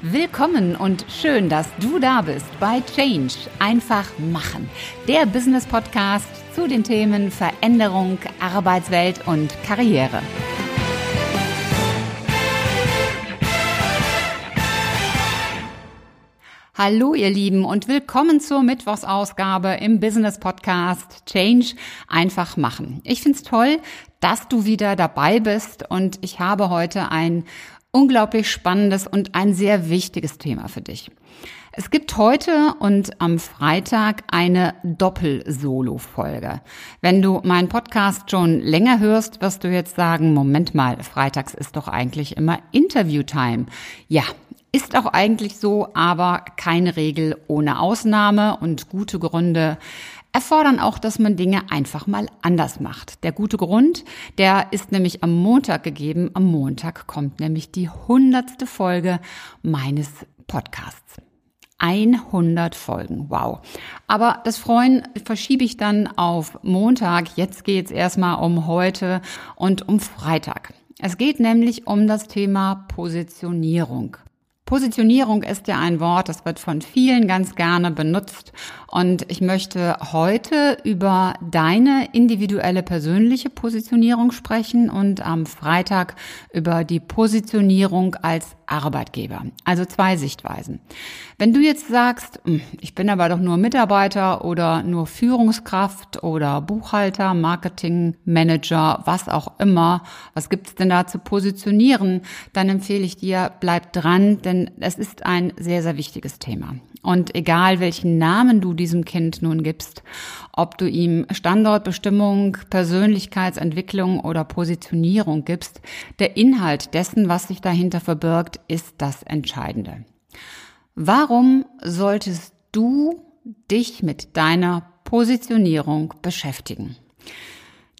Willkommen und schön, dass du da bist bei Change. Einfach machen. Der Business Podcast zu den Themen Veränderung, Arbeitswelt und Karriere. Hallo ihr Lieben und willkommen zur Mittwochsausgabe im Business Podcast Change einfach machen. Ich find's toll, dass du wieder dabei bist und ich habe heute ein unglaublich spannendes und ein sehr wichtiges Thema für dich. Es gibt heute und am Freitag eine Doppel-Solo-Folge. Wenn du meinen Podcast schon länger hörst, wirst du jetzt sagen, Moment mal, freitags ist doch eigentlich immer Interview-Time. Ja, ist auch eigentlich so, aber keine Regel ohne Ausnahme und gute Gründe erfordern auch, dass man Dinge einfach mal anders macht. Der gute Grund, der ist nämlich am Montag gegeben. Am Montag kommt nämlich die hundertste Folge meines Podcasts. 100 Folgen, wow. Aber das Freuen verschiebe ich dann auf Montag. Jetzt geht's erstmal um heute und um Freitag. Es geht nämlich um das Thema Positionierung. Positionierung ist ja ein Wort, das wird von vielen ganz gerne benutzt. Und ich möchte heute über deine individuelle persönliche Positionierung sprechen und am Freitag über die Positionierung als Arbeitgeber. Also zwei Sichtweisen. Wenn du jetzt sagst, hm, ich bin aber doch nur Mitarbeiter oder nur Führungskraft oder Buchhalter, Marketingmanager, was auch immer, was gibt es denn da zu positionieren, dann empfehle ich dir, bleib dran, denn es ist ein sehr, sehr wichtiges Thema. Und egal welchen Namen du diesem Kind nun gibst, ob du ihm Standortbestimmung, Persönlichkeitsentwicklung oder Positionierung gibst, der Inhalt dessen, was sich dahinter verbirgt, ist das Entscheidende. Warum solltest du dich mit deiner Positionierung beschäftigen?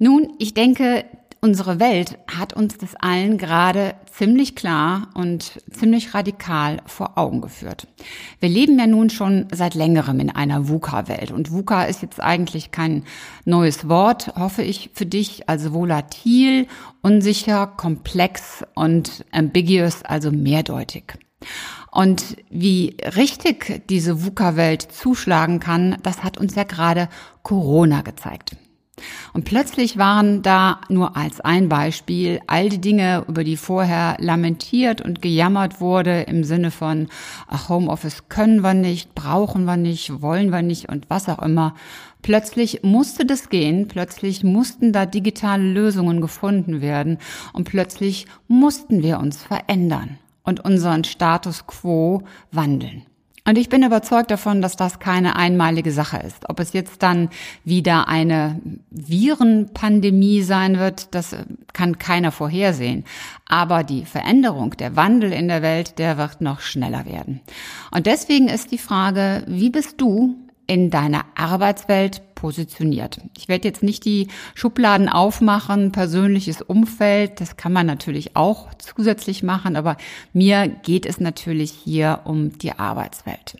Nun, ich denke, unsere Welt hat uns das allen gerade ziemlich klar und ziemlich radikal vor Augen geführt. Wir leben ja nun schon seit längerem in einer VUCA-Welt und VUCA ist jetzt eigentlich kein neues Wort, hoffe ich für dich, also volatil, unsicher, komplex und ambiguous, also mehrdeutig. Und wie richtig diese VUCA-Welt zuschlagen kann, das hat uns ja gerade Corona gezeigt. Und plötzlich waren da nur als ein Beispiel all die Dinge, über die vorher lamentiert und gejammert wurde im Sinne von, ach, Homeoffice können wir nicht, brauchen wir nicht, wollen wir nicht und was auch immer. Plötzlich musste das gehen, plötzlich mussten da digitale Lösungen gefunden werden und plötzlich mussten wir uns verändern und unseren Status quo wandeln. Und ich bin überzeugt davon, dass das keine einmalige Sache ist. Ob es jetzt dann wieder eine Virenpandemie sein wird, das kann keiner vorhersehen. Aber die Veränderung, der Wandel in der Welt, der wird noch schneller werden. Und deswegen ist die Frage, wie bist du in deiner Arbeitswelt positioniert. Ich werde jetzt nicht die Schubladen aufmachen, persönliches Umfeld, das kann man natürlich auch zusätzlich machen, aber mir geht es natürlich hier um die Arbeitswelt.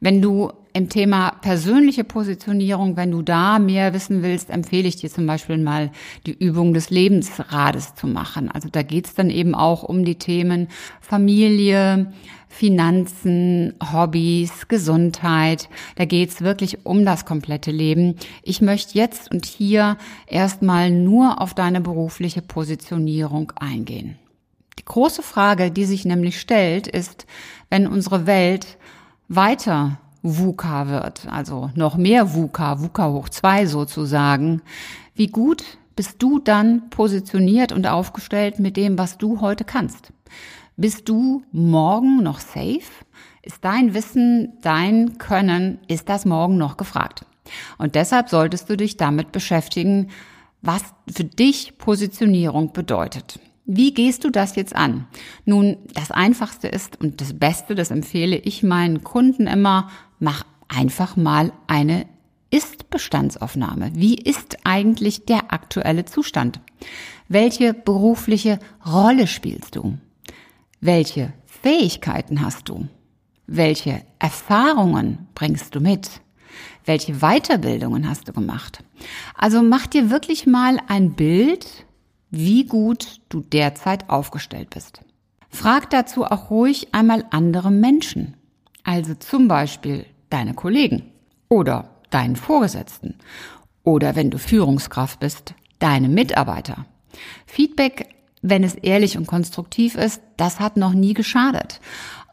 Wenn du im Thema persönliche Positionierung, wenn du da mehr wissen willst, empfehle ich dir zum Beispiel mal die Übung des Lebensrades zu machen. Also da geht es dann eben auch um die Themen Familie, Finanzen, Hobbys, Gesundheit. Da geht es wirklich um das komplette Leben. Ich möchte jetzt und hier erstmal nur auf deine berufliche Positionierung eingehen. Die große Frage, die sich nämlich stellt, ist, wenn unsere Welt weiter VUCA wird, also noch mehr VUCA, VUCA hoch zwei sozusagen, wie gut bist du dann positioniert und aufgestellt mit dem, was du heute kannst? Bist du morgen noch safe? Ist dein Wissen, dein Können, ist das morgen noch gefragt? Und deshalb solltest du dich damit beschäftigen, was für dich Positionierung bedeutet. Wie gehst du das jetzt an? Nun, das Einfachste ist und das Beste, das empfehle ich meinen Kunden immer, mach einfach mal eine Ist-Bestandsaufnahme. Wie ist eigentlich der aktuelle Zustand? Welche berufliche Rolle spielst du? Welche Fähigkeiten hast du? Welche Erfahrungen bringst du mit? Welche Weiterbildungen hast du gemacht? Also mach dir wirklich mal ein Bild, wie gut du derzeit aufgestellt bist. Frag dazu auch ruhig einmal andere Menschen. Also zum Beispiel deine Kollegen oder deinen Vorgesetzten oder wenn du Führungskraft bist, deine Mitarbeiter. Feedback, wenn es ehrlich und konstruktiv ist, das hat noch nie geschadet.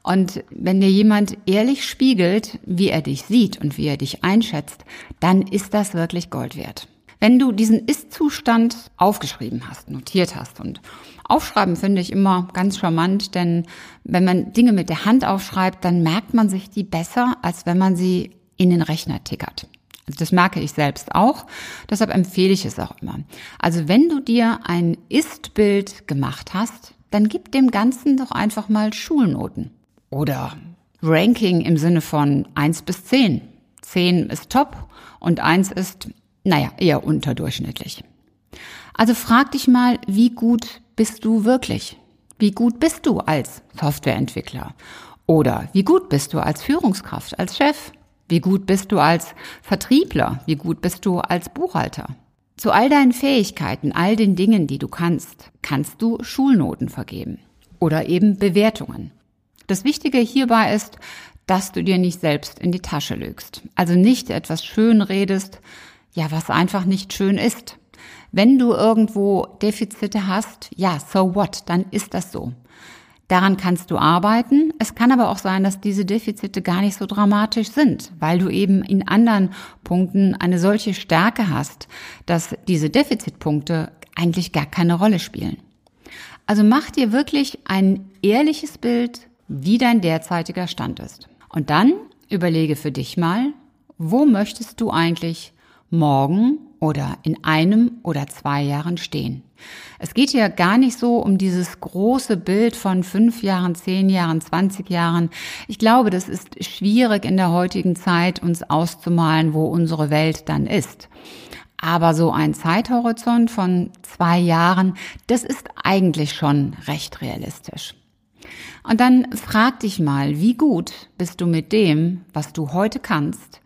Und wenn dir jemand ehrlich spiegelt, wie er dich sieht und wie er dich einschätzt, dann ist das wirklich Gold wert. Wenn du diesen Ist-Zustand aufgeschrieben hast, notiert hast und Aufschreiben finde ich immer ganz charmant, denn wenn man Dinge mit der Hand aufschreibt, dann merkt man sich die besser, als wenn man sie in den Rechner tickert. Also das merke ich selbst auch. Deshalb empfehle ich es auch immer. Also wenn du dir ein Ist-Bild gemacht hast, dann gib dem Ganzen doch einfach mal Schulnoten. Oder Ranking im Sinne von eins bis zehn. Zehn ist top und eins ist naja, eher unterdurchschnittlich. Also frag dich mal, wie gut bist du wirklich? Wie gut bist du als Softwareentwickler? Oder wie gut bist du als Führungskraft, als Chef? Wie gut bist du als Vertriebler? Wie gut bist du als Buchhalter? Zu all deinen Fähigkeiten, all den Dingen, die du kannst, kannst du Schulnoten vergeben oder eben Bewertungen. Das Wichtige hierbei ist, dass du dir nicht selbst in die Tasche lügst. Also nicht etwas schön redest, ja, was einfach nicht schön ist. Wenn du irgendwo Defizite hast, ja, so what, dann ist das so. Daran kannst du arbeiten. Es kann aber auch sein, dass diese Defizite gar nicht so dramatisch sind, weil du eben in anderen Punkten eine solche Stärke hast, dass diese Defizitpunkte eigentlich gar keine Rolle spielen. Also mach dir wirklich ein ehrliches Bild, wie dein derzeitiger Stand ist. Und dann überlege für dich mal, wo möchtest du eigentlich morgen oder in einem oder zwei Jahren stehen. Es geht hier gar nicht so um dieses große Bild von fünf Jahren, zehn Jahren, zwanzig Jahren. Ich glaube, das ist schwierig in der heutigen Zeit, uns auszumalen, wo unsere Welt dann ist. Aber so ein Zeithorizont von zwei Jahren, das ist eigentlich schon recht realistisch. Und dann frag dich mal, wie gut bist du mit dem, was du heute kannst,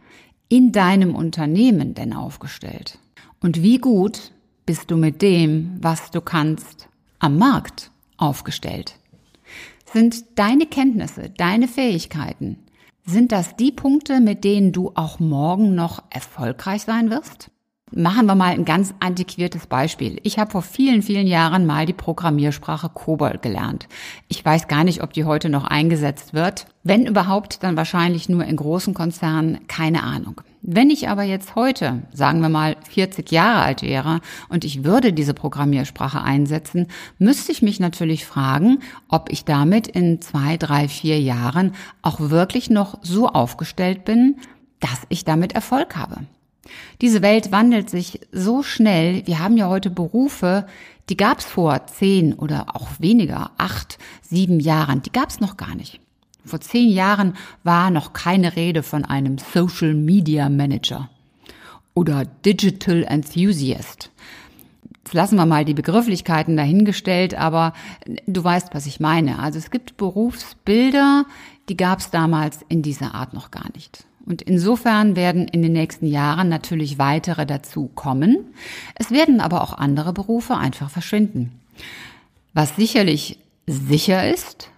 in deinem Unternehmen denn aufgestellt? Und wie gut bist du mit dem, was du kannst, am Markt aufgestellt? Sind deine Kenntnisse, deine Fähigkeiten, sind das die Punkte, mit denen du auch morgen noch erfolgreich sein wirst? Machen wir mal ein ganz antiquiertes Beispiel. Ich habe vor vielen, vielen Jahren mal die Programmiersprache COBOL gelernt. Ich weiß gar nicht, ob die heute noch eingesetzt wird. Wenn überhaupt, dann wahrscheinlich nur in großen Konzernen, keine Ahnung. Wenn ich aber jetzt heute, sagen wir mal, 40 Jahre alt wäre und ich würde diese Programmiersprache einsetzen, müsste ich mich natürlich fragen, ob ich damit in zwei, drei, vier Jahren auch wirklich noch so aufgestellt bin, dass ich damit Erfolg habe. Diese Welt wandelt sich so schnell. Wir haben ja heute Berufe, die gab es vor zehn oder auch weniger, acht, sieben Jahren. Die gab es noch gar nicht. Vor zehn Jahren war noch keine Rede von einem Social Media Manager oder Digital Enthusiast. Jetzt lassen wir mal die Begrifflichkeiten dahingestellt, aber du weißt, was ich meine. Also es gibt Berufsbilder, die gab es damals in dieser Art noch gar nicht. Und insofern werden in den nächsten Jahren natürlich weitere dazu kommen. Es werden aber auch andere Berufe einfach verschwinden. Was sicherlich sicher ist,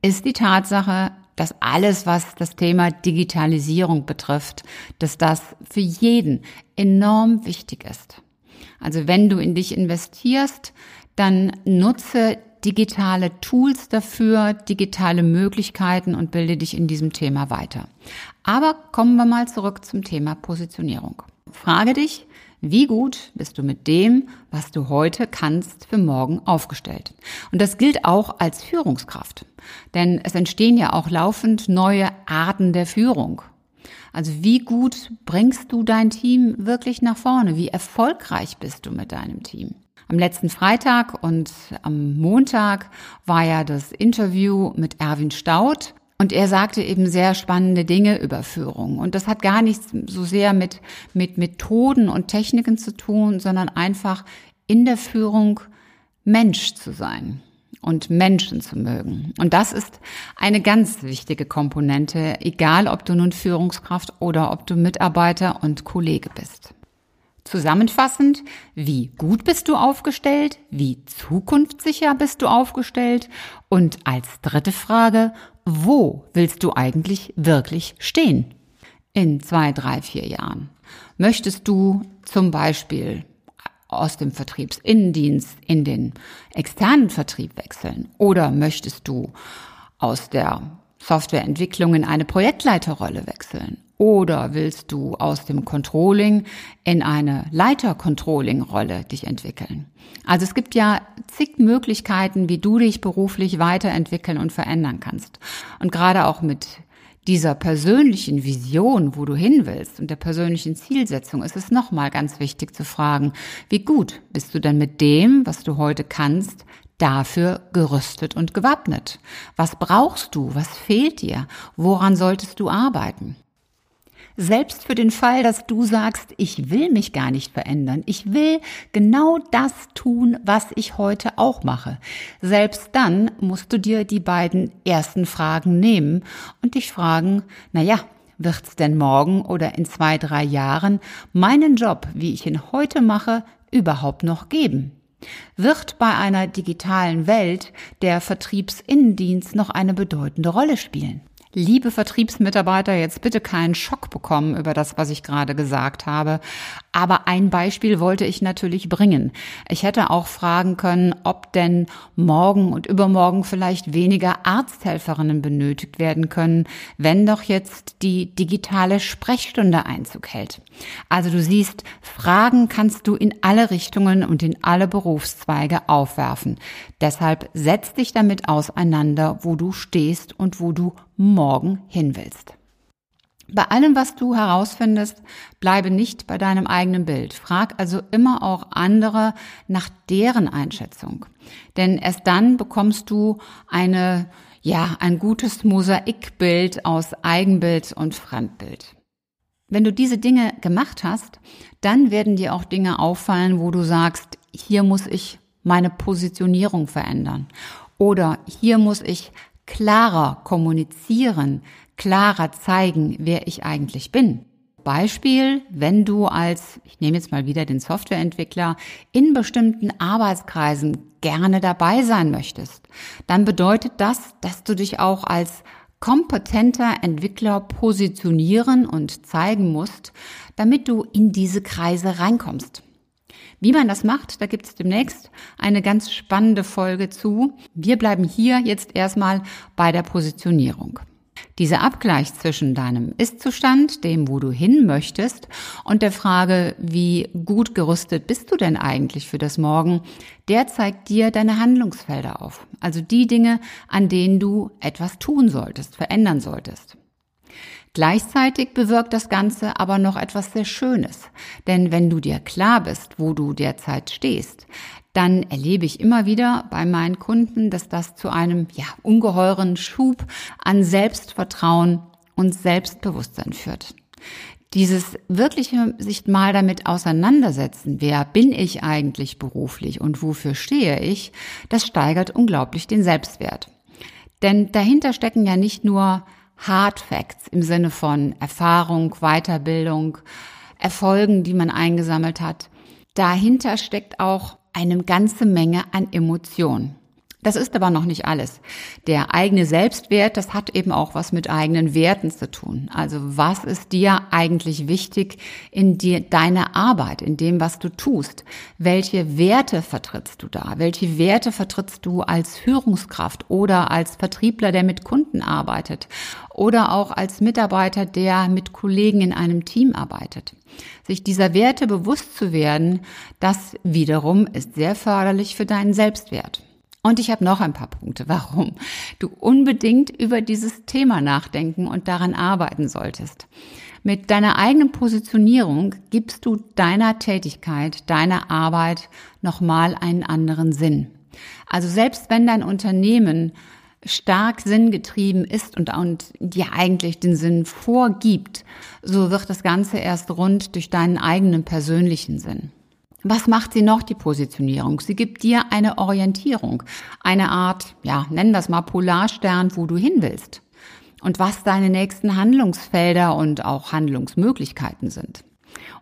ist die Tatsache, dass alles, was das Thema Digitalisierung betrifft, dass das für jeden enorm wichtig ist. Also wenn du in dich investierst, dann nutze digitale Tools dafür, digitale Möglichkeiten und bilde dich in diesem Thema weiter. Aber kommen wir mal zurück zum Thema Positionierung. Frage dich, wie gut bist du mit dem, was du heute kannst, für morgen aufgestellt? Und das gilt auch als Führungskraft. Denn es entstehen ja auch laufend neue Arten der Führung. Also wie gut bringst du dein Team wirklich nach vorne? Wie erfolgreich bist du mit deinem Team? Am letzten Freitag und am Montag war ja das Interview mit Erwin Staud. Und er sagte eben sehr spannende Dinge über Führung. Und das hat gar nichts so sehr mit, mit Methoden und Techniken zu tun, sondern einfach in der Führung Mensch zu sein und Menschen zu mögen. Und das ist eine ganz wichtige Komponente, egal ob du nun Führungskraft oder ob du Mitarbeiter und Kollege bist. Zusammenfassend, wie gut bist du aufgestellt? Wie zukunftssicher bist du aufgestellt? Und als dritte Frage, wo willst du eigentlich wirklich stehen? In zwei, drei, vier Jahren. Möchtest du zum Beispiel aus dem Vertriebsinnendienst in den externen Vertrieb wechseln? Oder möchtest du aus der Softwareentwicklung in eine Projektleiterrolle wechseln? Oder willst du aus dem Controlling in eine Leiter-Controlling-Rolle dich entwickeln? Also es gibt ja zig Möglichkeiten, wie du dich beruflich weiterentwickeln und verändern kannst. Und gerade auch mit dieser persönlichen Vision, wo du hin willst und der persönlichen Zielsetzung ist es nochmal ganz wichtig zu fragen, wie gut bist du denn mit dem, was du heute kannst, dafür gerüstet und gewappnet? Was brauchst du? Was fehlt dir? Woran solltest du arbeiten? Selbst für den Fall, dass du sagst, ich will mich gar nicht verändern. Ich will genau das tun, was ich heute auch mache. Selbst dann musst du dir die beiden ersten Fragen nehmen und dich fragen, na ja, wird's denn morgen oder in zwei, drei Jahren meinen Job, wie ich ihn heute mache, überhaupt noch geben? Wird bei einer digitalen Welt der Vertriebsinnendienst noch eine bedeutende Rolle spielen? Liebe Vertriebsmitarbeiter, jetzt bitte keinen Schock bekommen über das, was ich gerade gesagt habe. Aber ein Beispiel wollte ich natürlich bringen. Ich hätte auch fragen können, ob denn morgen und übermorgen vielleicht weniger Arzthelferinnen benötigt werden können, wenn doch jetzt die digitale Sprechstunde Einzug hält. Also du siehst, Fragen kannst du in alle Richtungen und in alle Berufszweige aufwerfen. Deshalb setz dich damit auseinander, wo du stehst und wo du morgen hin willst. Bei allem, was du herausfindest, bleibe nicht bei deinem eigenen Bild. Frag also immer auch andere nach deren Einschätzung. Denn erst dann bekommst du eine, ja, ein gutes Mosaikbild aus Eigenbild und Fremdbild. Wenn du diese Dinge gemacht hast, dann werden dir auch Dinge auffallen, wo du sagst, hier muss ich meine Positionierung verändern. Oder hier muss ich klarer kommunizieren, klarer zeigen, wer ich eigentlich bin. Beispiel, wenn du als, ich nehme jetzt mal wieder den Softwareentwickler, in bestimmten Arbeitskreisen gerne dabei sein möchtest, dann bedeutet das, dass du dich auch als kompetenter Entwickler positionieren und zeigen musst, damit du in diese Kreise reinkommst. Wie man das macht, da gibt es demnächst eine ganz spannende Folge zu. Wir bleiben hier jetzt erstmal bei der Positionierung. Dieser Abgleich zwischen deinem Ist-Zustand, dem, wo du hin möchtest, und der Frage, wie gut gerüstet bist du denn eigentlich für das Morgen, der zeigt dir deine Handlungsfelder auf. Also die Dinge, an denen du etwas tun solltest, verändern solltest. Gleichzeitig bewirkt das Ganze aber noch etwas sehr Schönes. Denn wenn du dir klar bist, wo du derzeit stehst, dann erlebe ich immer wieder bei meinen Kunden, dass das zu einem ja, ungeheuren Schub an Selbstvertrauen und Selbstbewusstsein führt. Dieses wirkliche sich mal damit auseinandersetzen, wer bin ich eigentlich beruflich und wofür stehe ich, das steigert unglaublich den Selbstwert. Denn dahinter stecken ja nicht nur Hard Facts im Sinne von Erfahrung, Weiterbildung, Erfolgen, die man eingesammelt hat. Dahinter steckt auch eine ganze Menge an Emotionen. Das ist aber noch nicht alles. Der eigene Selbstwert, das hat eben auch was mit eigenen Werten zu tun. Also was ist dir eigentlich wichtig in dir, deiner Arbeit, in dem, was du tust? Welche Werte vertrittst du da? Welche Werte vertrittst du als Führungskraft oder als Vertriebler, der mit Kunden arbeitet? Oder auch als Mitarbeiter, der mit Kollegen in einem Team arbeitet? Sich dieser Werte bewusst zu werden, das wiederum ist sehr förderlich für deinen Selbstwert. Und ich habe noch ein paar Punkte, warum du unbedingt über dieses Thema nachdenken und daran arbeiten solltest. Mit deiner eigenen Positionierung gibst du deiner Tätigkeit, deiner Arbeit nochmal einen anderen Sinn. Also selbst wenn dein Unternehmen stark sinngetrieben ist und, und dir eigentlich den Sinn vorgibt, so wird das Ganze erst rund durch deinen eigenen persönlichen Sinn. Was macht sie noch, die Positionierung? Sie gibt dir eine Orientierung, eine Art, ja, nennen wir es mal Polarstern, wo du hin willst und was deine nächsten Handlungsfelder und auch Handlungsmöglichkeiten sind.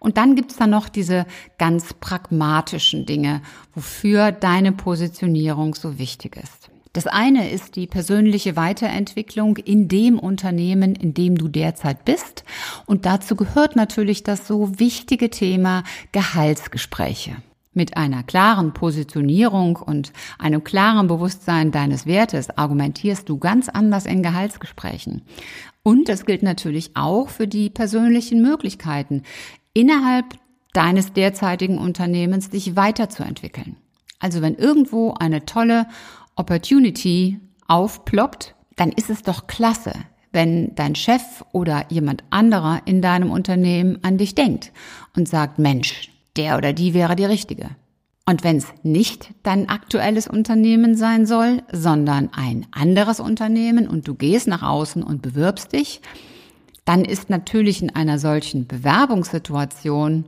Und dann gibt's da noch diese ganz pragmatischen Dinge, wofür deine Positionierung so wichtig ist. Das eine ist die persönliche Weiterentwicklung in dem Unternehmen, in dem du derzeit bist. Und dazu gehört natürlich das so wichtige Thema Gehaltsgespräche. Mit einer klaren Positionierung und einem klaren Bewusstsein deines Wertes argumentierst du ganz anders in Gehaltsgesprächen. Und das gilt natürlich auch für die persönlichen Möglichkeiten, innerhalb deines derzeitigen Unternehmens dich weiterzuentwickeln. Also wenn irgendwo eine tolle Opportunity aufploppt, dann ist es doch klasse, wenn dein Chef oder jemand anderer in deinem Unternehmen an dich denkt und sagt, Mensch, der oder die wäre die richtige. Und wenn es nicht dein aktuelles Unternehmen sein soll, sondern ein anderes Unternehmen und du gehst nach außen und bewirbst dich, dann ist natürlich in einer solchen Bewerbungssituation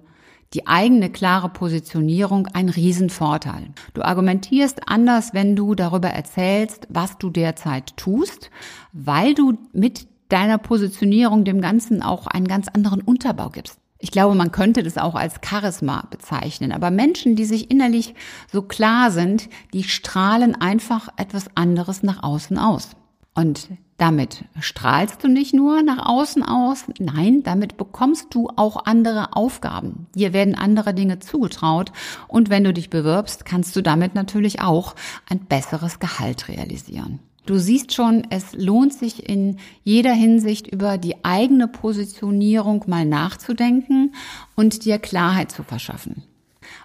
die eigene klare Positionierung ein Riesenvorteil. Du argumentierst anders, wenn du darüber erzählst, was du derzeit tust, weil du mit deiner Positionierung dem Ganzen auch einen ganz anderen Unterbau gibst. Ich glaube, man könnte das auch als Charisma bezeichnen. Aber Menschen, die sich innerlich so klar sind, die strahlen einfach etwas anderes nach außen aus. Und damit strahlst du nicht nur nach außen aus, nein, damit bekommst du auch andere Aufgaben. Dir werden andere Dinge zugetraut und wenn du dich bewirbst, kannst du damit natürlich auch ein besseres Gehalt realisieren. Du siehst schon, es lohnt sich in jeder Hinsicht über die eigene Positionierung mal nachzudenken und dir Klarheit zu verschaffen.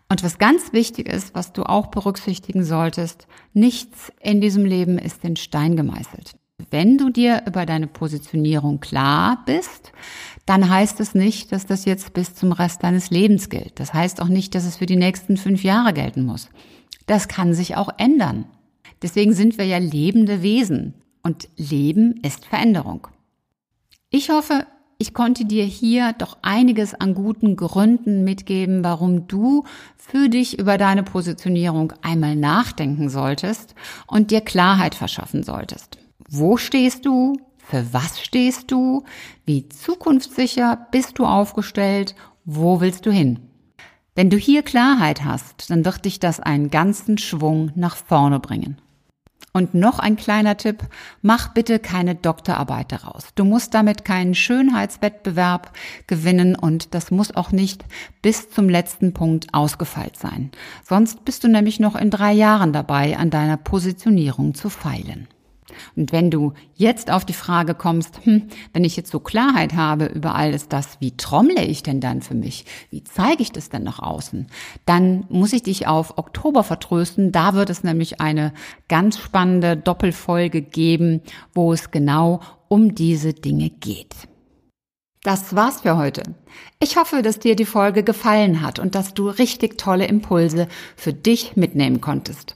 Und was ganz wichtig ist, was du auch berücksichtigen solltest, nichts in diesem Leben ist in Stein gemeißelt. Wenn du dir über deine Positionierung klar bist, dann heißt es nicht, dass das jetzt bis zum Rest deines Lebens gilt. Das heißt auch nicht, dass es für die nächsten fünf Jahre gelten muss. Das kann sich auch ändern. Deswegen sind wir ja lebende Wesen und Leben ist Veränderung. Ich hoffe, ich konnte dir hier doch einiges an guten Gründen mitgeben, warum du für dich über deine Positionierung einmal nachdenken solltest und dir Klarheit verschaffen solltest. Wo stehst du? Für was stehst du? Wie zukunftssicher bist du aufgestellt? Wo willst du hin? Wenn du hier Klarheit hast, dann wird dich das einen ganzen Schwung nach vorne bringen. Und noch ein kleiner Tipp, mach bitte keine Doktorarbeit daraus. Du musst damit keinen Schönheitswettbewerb gewinnen und das muss auch nicht bis zum letzten Punkt ausgefeilt sein. Sonst bist du nämlich noch in drei Jahren dabei, an deiner Positionierung zu feilen. Und wenn du jetzt auf die Frage kommst, hm, wenn ich jetzt so Klarheit habe über alles das, wie trommle ich denn dann für mich? Wie zeige ich das denn nach außen? Dann muss ich dich auf Oktober vertrösten. Da wird es nämlich eine ganz spannende Doppelfolge geben, wo es genau um diese Dinge geht. Das war's für heute. Ich hoffe, dass dir die Folge gefallen hat und dass du richtig tolle Impulse für dich mitnehmen konntest.